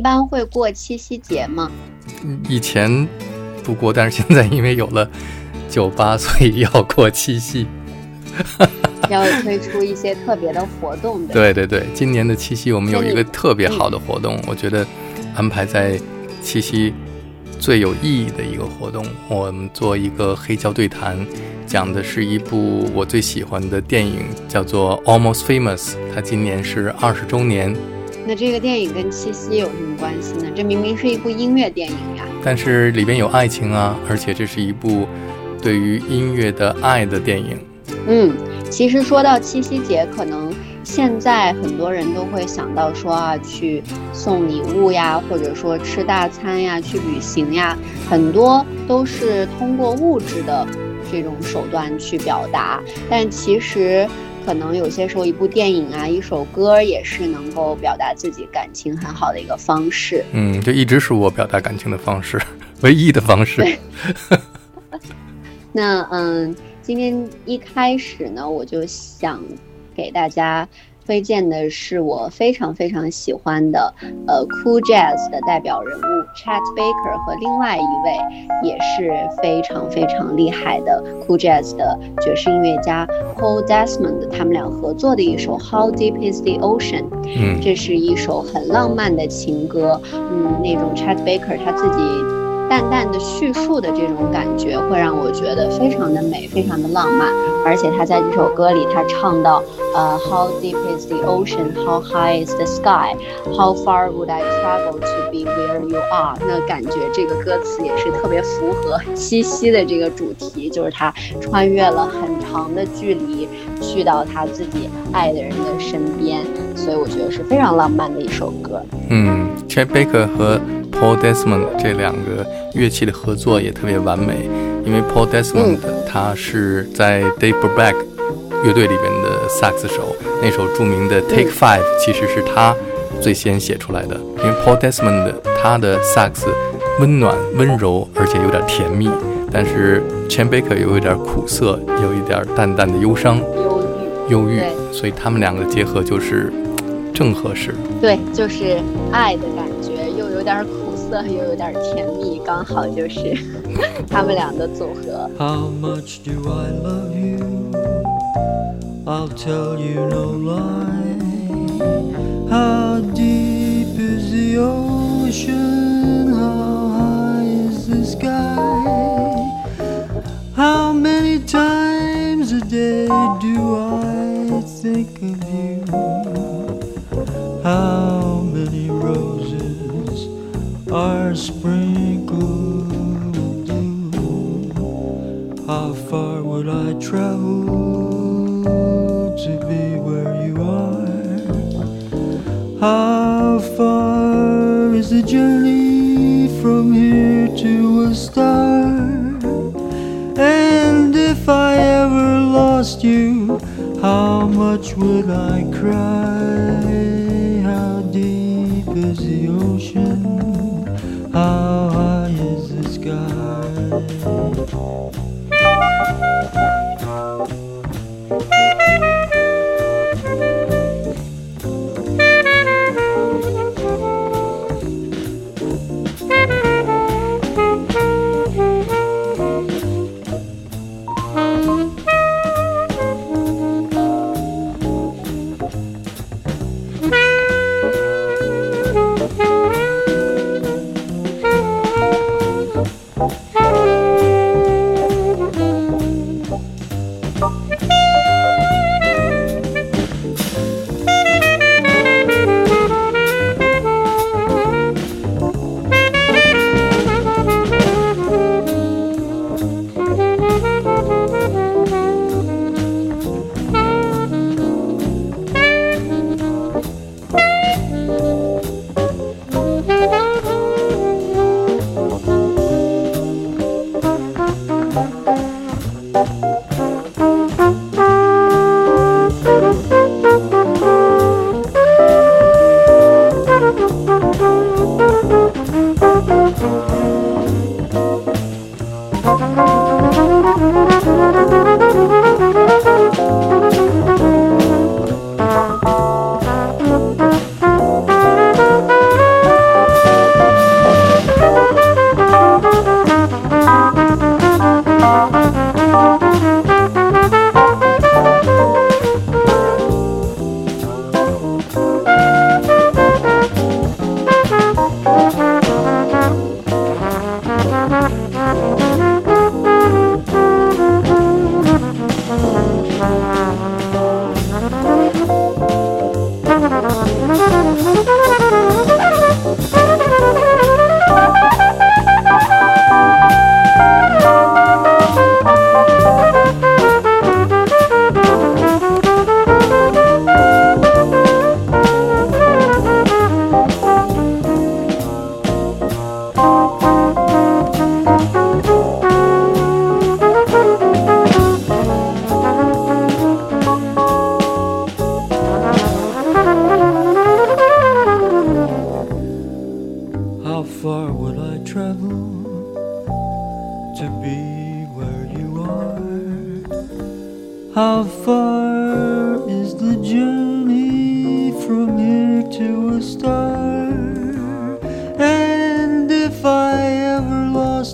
般会过七夕节吗？以前不过，但是现在因为有了酒吧，所以要过七夕。要推出一些特别的活动的。对对对，今年的七夕我们有一个特别好的活动，我觉得安排在七夕最有意义的一个活动，我们做一个黑胶对谈，讲的是一部我最喜欢的电影，叫做《Almost Famous》，它今年是二十周年。那这个电影跟七夕有什么关系呢？这明明是一部音乐电影呀！但是里边有爱情啊，而且这是一部对于音乐的爱的电影。嗯，其实说到七夕节，可能现在很多人都会想到说啊，去送礼物呀，或者说吃大餐呀，去旅行呀，很多都是通过物质的这种手段去表达。但其实。可能有些时候，一部电影啊，一首歌也是能够表达自己感情很好的一个方式。嗯，这一直是我表达感情的方式，唯一的方式。那嗯，今天一开始呢，我就想给大家。推荐的是我非常非常喜欢的，呃，Cool Jazz 的代表人物 Chet Baker 和另外一位也是非常非常厉害的 Cool Jazz 的爵士音乐家 Paul Desmond，他们俩合作的一首 How Deep Is the Ocean，嗯，这是一首很浪漫的情歌，嗯，那种 Chet Baker 他自己。淡淡的叙述的这种感觉，会让我觉得非常的美，非常的浪漫。而且他在这首歌里，他唱到，呃，How deep is the ocean? How high is the sky? How far would I travel to be where you are? 那感觉这个歌词也是特别符合七夕的这个主题，就是他穿越了很长的距离，去到他自己爱的人的身边，所以我觉得是非常浪漫的一首歌。嗯，Chet Baker 和 Paul Desmond 这两个乐器的合作也特别完美，因为 Paul Desmond 他是在 Dave Brubeck 乐队里边的萨克斯手，那首著名的 Take Five 其实是他最先写出来的。因为 Paul Desmond 他的萨克斯温暖温柔，而且有点甜蜜，但是 Chet Baker 又有点苦涩，有一点淡淡的忧伤、忧郁、所以他们两个结合就是正合适。对，就是爱的感觉，又有点苦。涩又有点甜蜜，刚好就是他们俩的组合。How much do I love you? I'll tell you no lie. How deep is the ocean? How high is the sky? How many times a day do I How many roses? are sprinkled dew. How far would I travel to be where you are? How far is the journey from here to a star? And if I ever lost you, how much would I cry? Is the ocean? How high is the sky?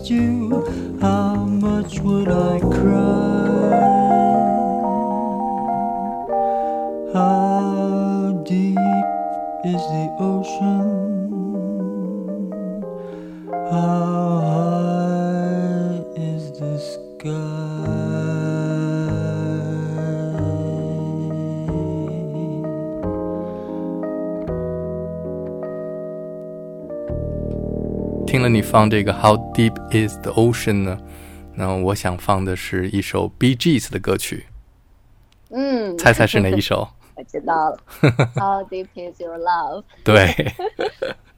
lost you, how much would I cry? How deep is the ocean? How high is the sky? 听了你放这个 How Deep Is the Ocean 呢？那我想放的是一首 Bee Gees 的歌曲，嗯，猜猜是哪一首？我知道了。How deep is your love？对，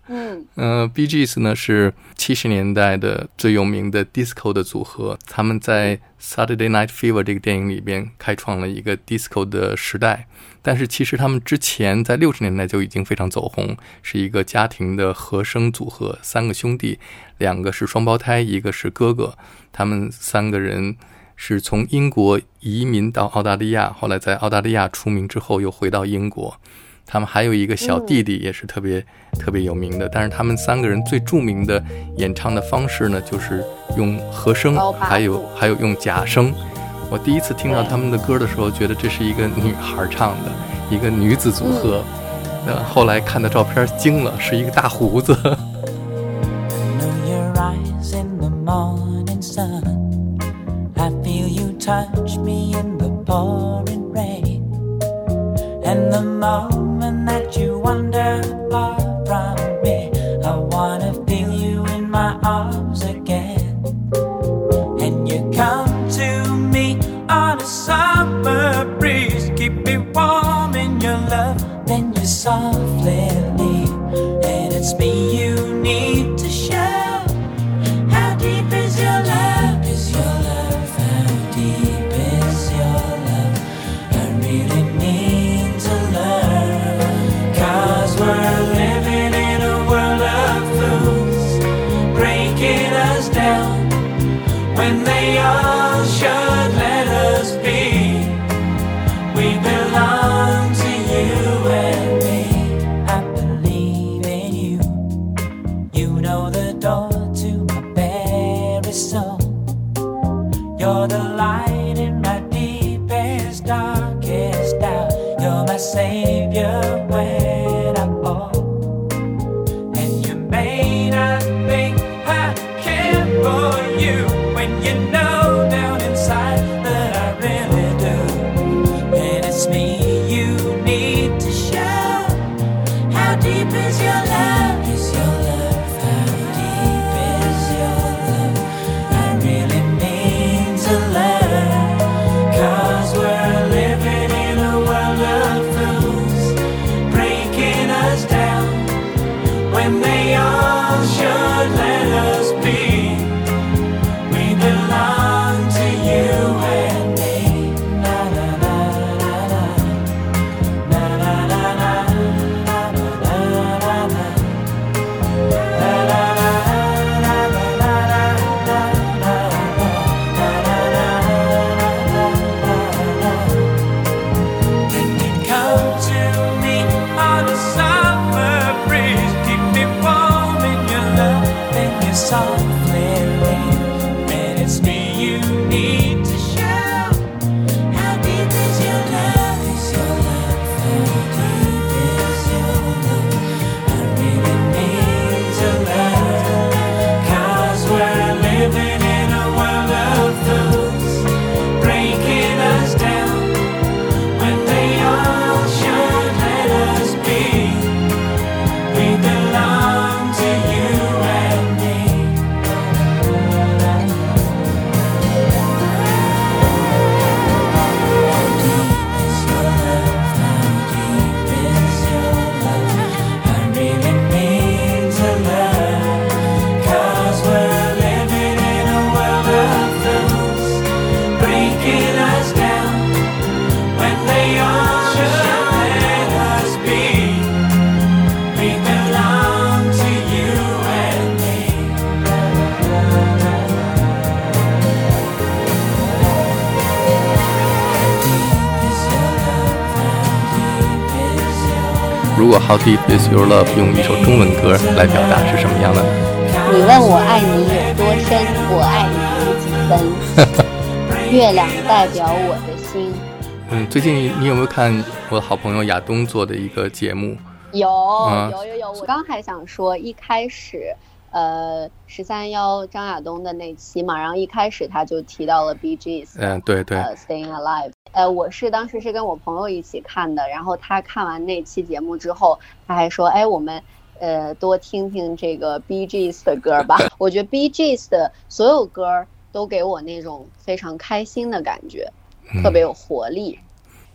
嗯呃，B.G.S 呢是七十年代的最有名的 disco 的组合，他们在 Saturday Night Fever 这个电影里边开创了一个 disco 的时代。但是其实他们之前在六十年代就已经非常走红，是一个家庭的和声组合，三个兄弟，两个是双胞胎，一个是哥哥，他们三个人。是从英国移民到澳大利亚，后来在澳大利亚出名之后又回到英国。他们还有一个小弟弟，也是特别、特别有名的。但是他们三个人最著名的演唱的方式呢，就是用和声还有还有用假声。我第一次听到他们的歌的时候，觉得这是一个女孩唱的，一个女子组合。呃，后来看到照片惊了，是一个大胡子。know your eyes in the morning sun. I feel you touch me in the pouring rain. And the moment song. Deep is your 如果 How Deep Is Your Love 用一首中文歌来表达是什么样的呢？你问我爱你有多深，我爱你有几分？月亮代表我的心。嗯，最近你有没有看我的好朋友亚东做的一个节目？有嗯有有有，我刚还想说，一开始，呃，十三幺张亚东的那期嘛，然后一开始他就提到了 B G S，嗯，对对，呃，Staying Alive。呃，我是当时是跟我朋友一起看的，然后他看完那期节目之后，他还说，哎，我们呃多听听这个 B G S 的歌吧。我觉得 B G S 的所有歌都给我那种非常开心的感觉，特别有活力。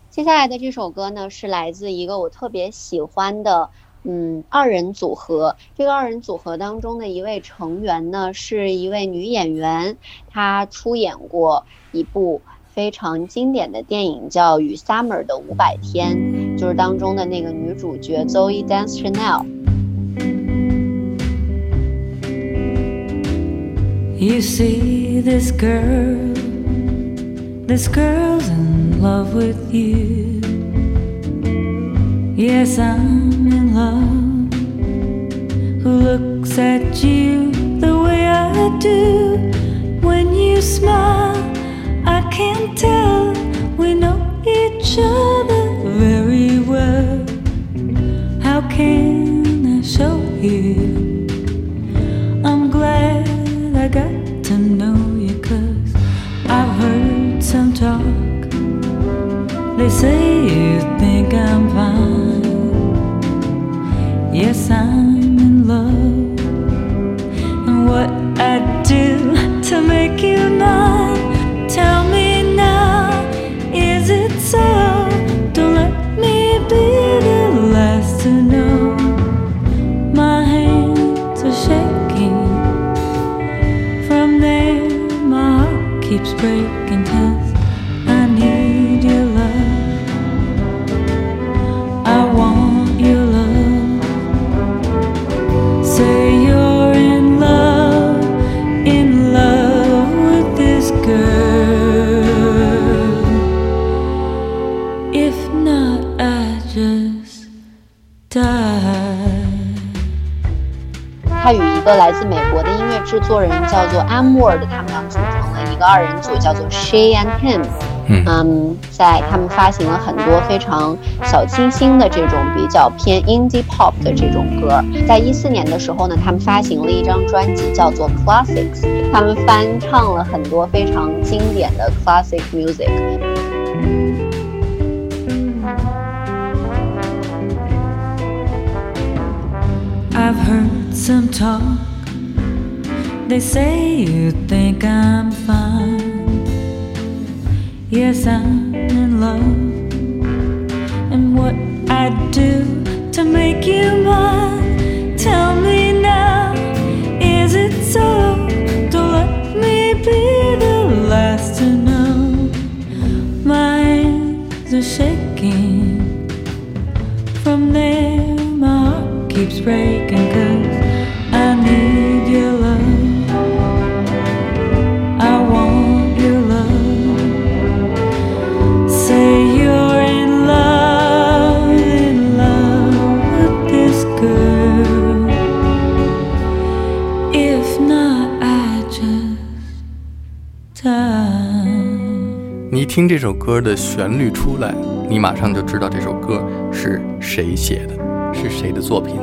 接下来的这首歌呢，是来自一个我特别喜欢的，嗯，二人组合。这个二人组合当中的一位成员呢，是一位女演员，她出演过一部非常经典的电影，叫《与 Summer 的五百天》，就是当中的那个女主角 Zoe d a n c e Chanel。You see this girl, this girl's in love with you. Yes, I'm. Looks at you the way I do? When you smile, I can't tell we know each other very well. How can I show you? I'm glad I got to know you cause I've heard some talk. They say you think I'm fine. Yes, I'm love. And what I'd do to make you mine? 作人叫做 a m w o r d 他们俩组成了一个二人组，叫做 She and Him。嗯嗯，在他们发行了很多非常小清新的这种比较偏 indie pop 的这种歌。在一四年的时候呢，他们发行了一张专辑叫做 Classics，他们翻唱了很多非常经典的 classic music。I've heard some talk. They say you think I'm fine. Yes, I'm in love. And what I do to make you mine? Tell me now, is it so? Don't let me be the last to know. My hands are shaking. From there, my heart keeps breaking. Cause 你听这首歌的旋律出来，你马上就知道这首歌是谁写的，是谁的作品，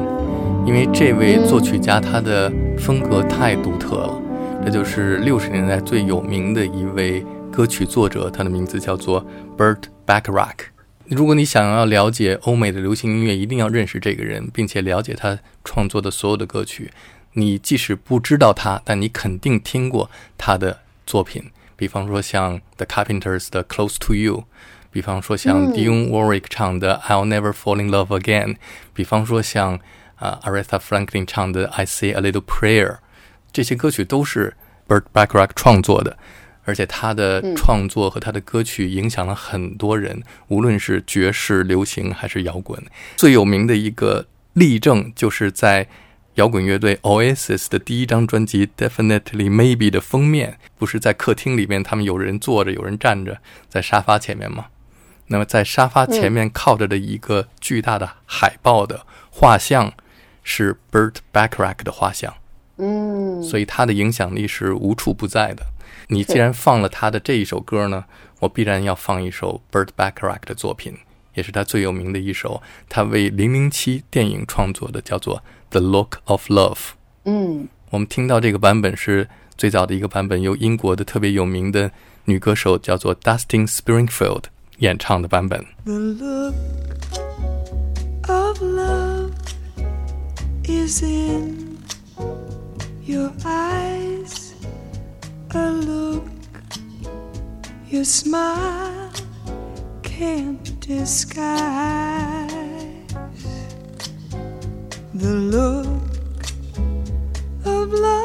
因为这位作曲家他的风格太独特了，这就是六十年代最有名的一位歌曲作者，他的名字叫做 Burt Bacharach。如果你想要了解欧美的流行音乐，一定要认识这个人，并且了解他创作的所有的歌曲。你即使不知道他，但你肯定听过他的作品。比方说像 The Carpenters 的《Close to You》，比方说像 Dionne Warwick 唱的《I'll Never Fall in Love Again》，比方说像啊、Aretha Franklin 唱的《I Say a Little Prayer》，这些歌曲都是 Burt Bacharach 创作的。而且他的创作和他的歌曲影响了很多人，无论是爵士、流行还是摇滚。最有名的一个例证，就是在摇滚乐队 Oasis 的第一张专辑《Definitely Maybe》的封面，不是在客厅里面，他们有人坐着，有人站着，在沙发前面吗？那么在沙发前面靠着的一个巨大的海报的画像是 Burt Bacharach 的画像，嗯，所以他的影响力是无处不在的。你既然放了他的这一首歌呢，我必然要放一首 Burt Bacharach 的作品，也是他最有名的一首，他为《零零七》电影创作的，叫做《The Look of Love》。嗯我们听到这个版本是最早的一个版本，由英国的特别有名的女歌手叫做 Dustin Springfield 演唱的版本。 The look of love is in your eyes. A look your smile can't disguise. The look of love.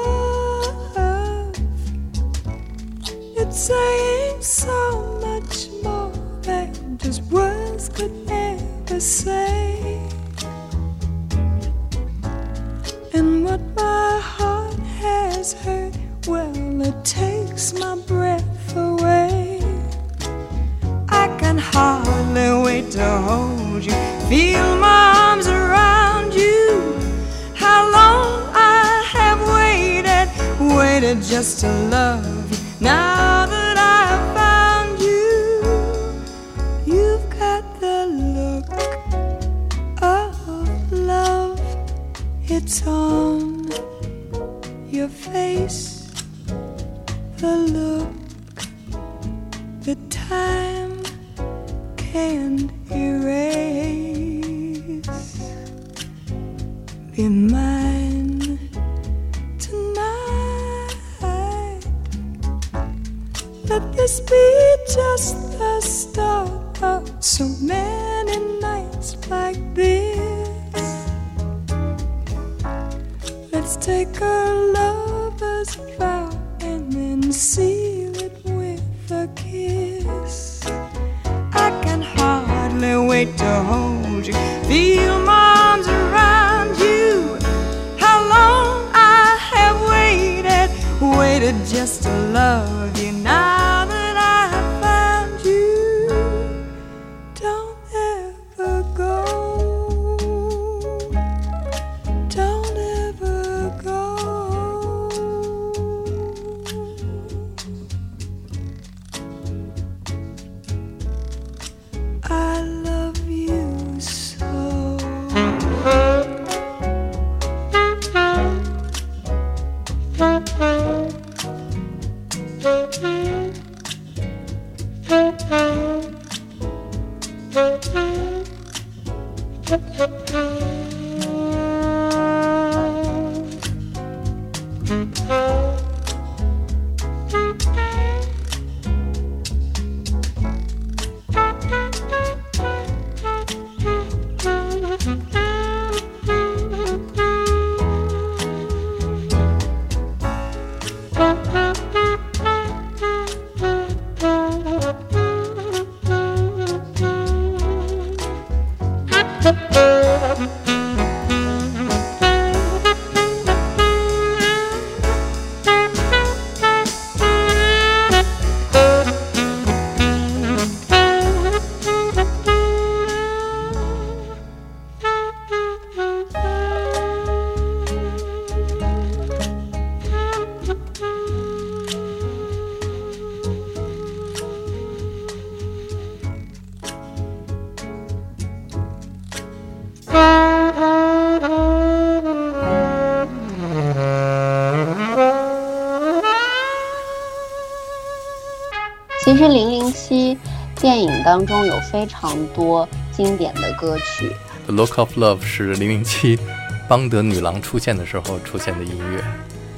Be mine tonight. Let this be just the start of so many 电影当中有非常多经典的歌曲，《The Look of Love》是零零七邦德女郎出现的时候出现的音乐。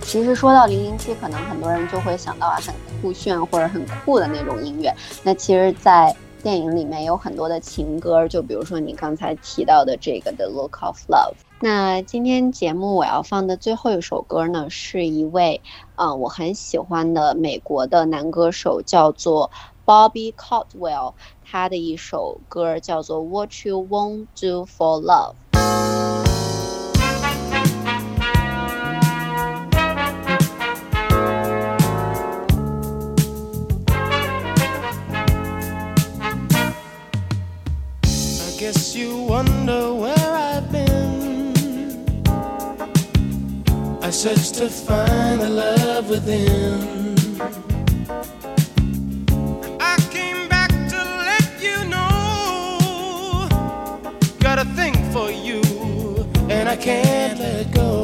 其实说到零零七，可能很多人就会想到啊很酷炫或者很酷的那种音乐。那其实，在电影里面有很多的情歌，就比如说你刚才提到的这个《The Look of Love》。那今天节目我要放的最后一首歌呢，是一位嗯、呃我很喜欢的美国的男歌手，叫做 Bobby Caldwell 他的一首歌叫做《What You Won't Do for Love》。guess you wonder where I've been. I searched to find the love within. Can't let go.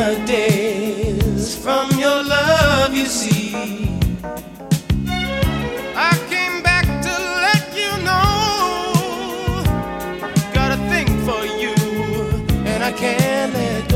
A daze from your love, you see. I came back to let you know. Got a thing for you, and I can't let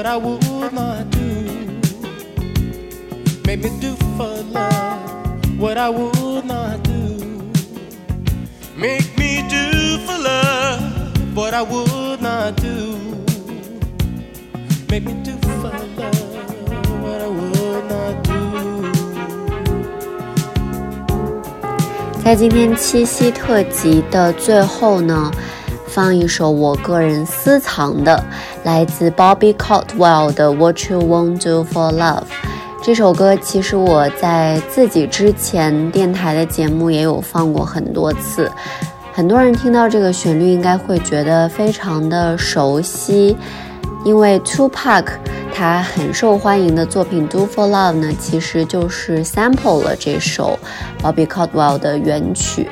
what i would not do. Make me do for love what i would not do. Make me do for love but I would not do. Make me do for love 在今天七夕特辑的最后呢，放一首我个人私藏的，来自 Bobby Caldwell 的《What You Won't Do for Love》。这首歌其实我在自己之前电台的节目也有放过很多次，很多人听到这个旋律应该会觉得非常的熟悉，因为 Two Pack 他很受欢迎的作品《Do for Love》呢，其实就是 sample 了这首 Bobby Caldwell 的原曲。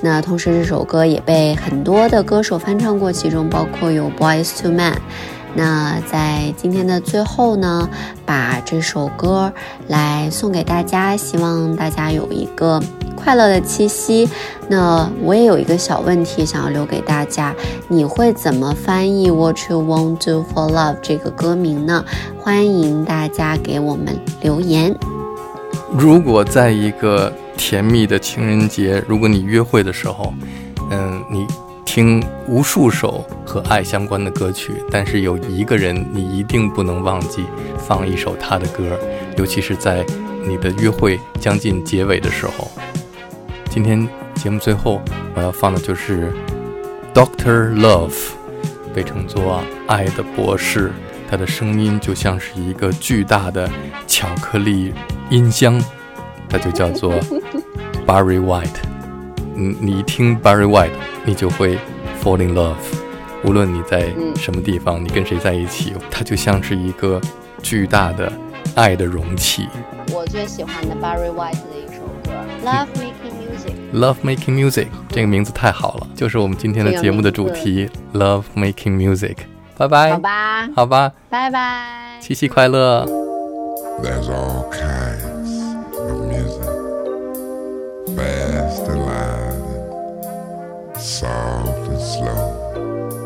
那同时这首歌也被很多的歌手翻唱过，其中包括有 Boys to Men。那在今天的最后呢，把这首歌来送给大家，希望大家有一个快乐的七夕。那我也有一个小问题想要留给大家，你会怎么翻译 What You Won't Do for Love 这个歌名呢？欢迎大家给我们留言。如果在一个甜蜜的情人节，如果你约会的时候，嗯，你听无数首和爱相关的歌曲，但是有一个人你一定不能忘记放一首他的歌，尤其是在你的约会将近结尾的时候。今天节目最后我要放的就是 Doctor Love，被称作爱的博士，他的声音就像是一个巨大的巧克力音箱，它就叫做 Barry White。嗯，你一听 Barry White，你就会 fall in love。无论你在什么地方，你跟谁在一起，它就像是一个巨大的爱的容器。我最喜欢的 Barry White 的一首歌《Love Making Music》。Love Making Music 这个名字太好了，就是我们今天的节目的主题 Love Making Music。拜拜，好吧，好吧，拜拜。七夕快乐。There's all kinds of music, fast and loud, soft and slow,